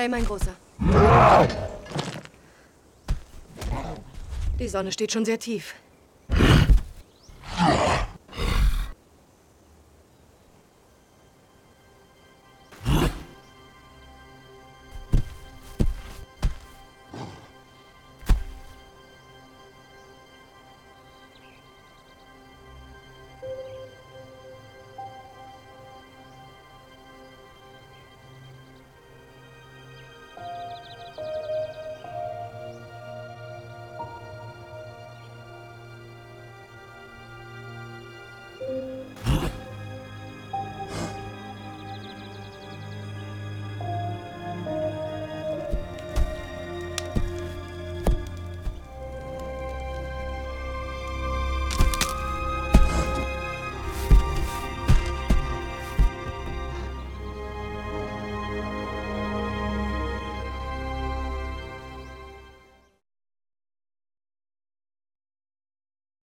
Hey, mein Großer. Die Sonne steht schon sehr tief.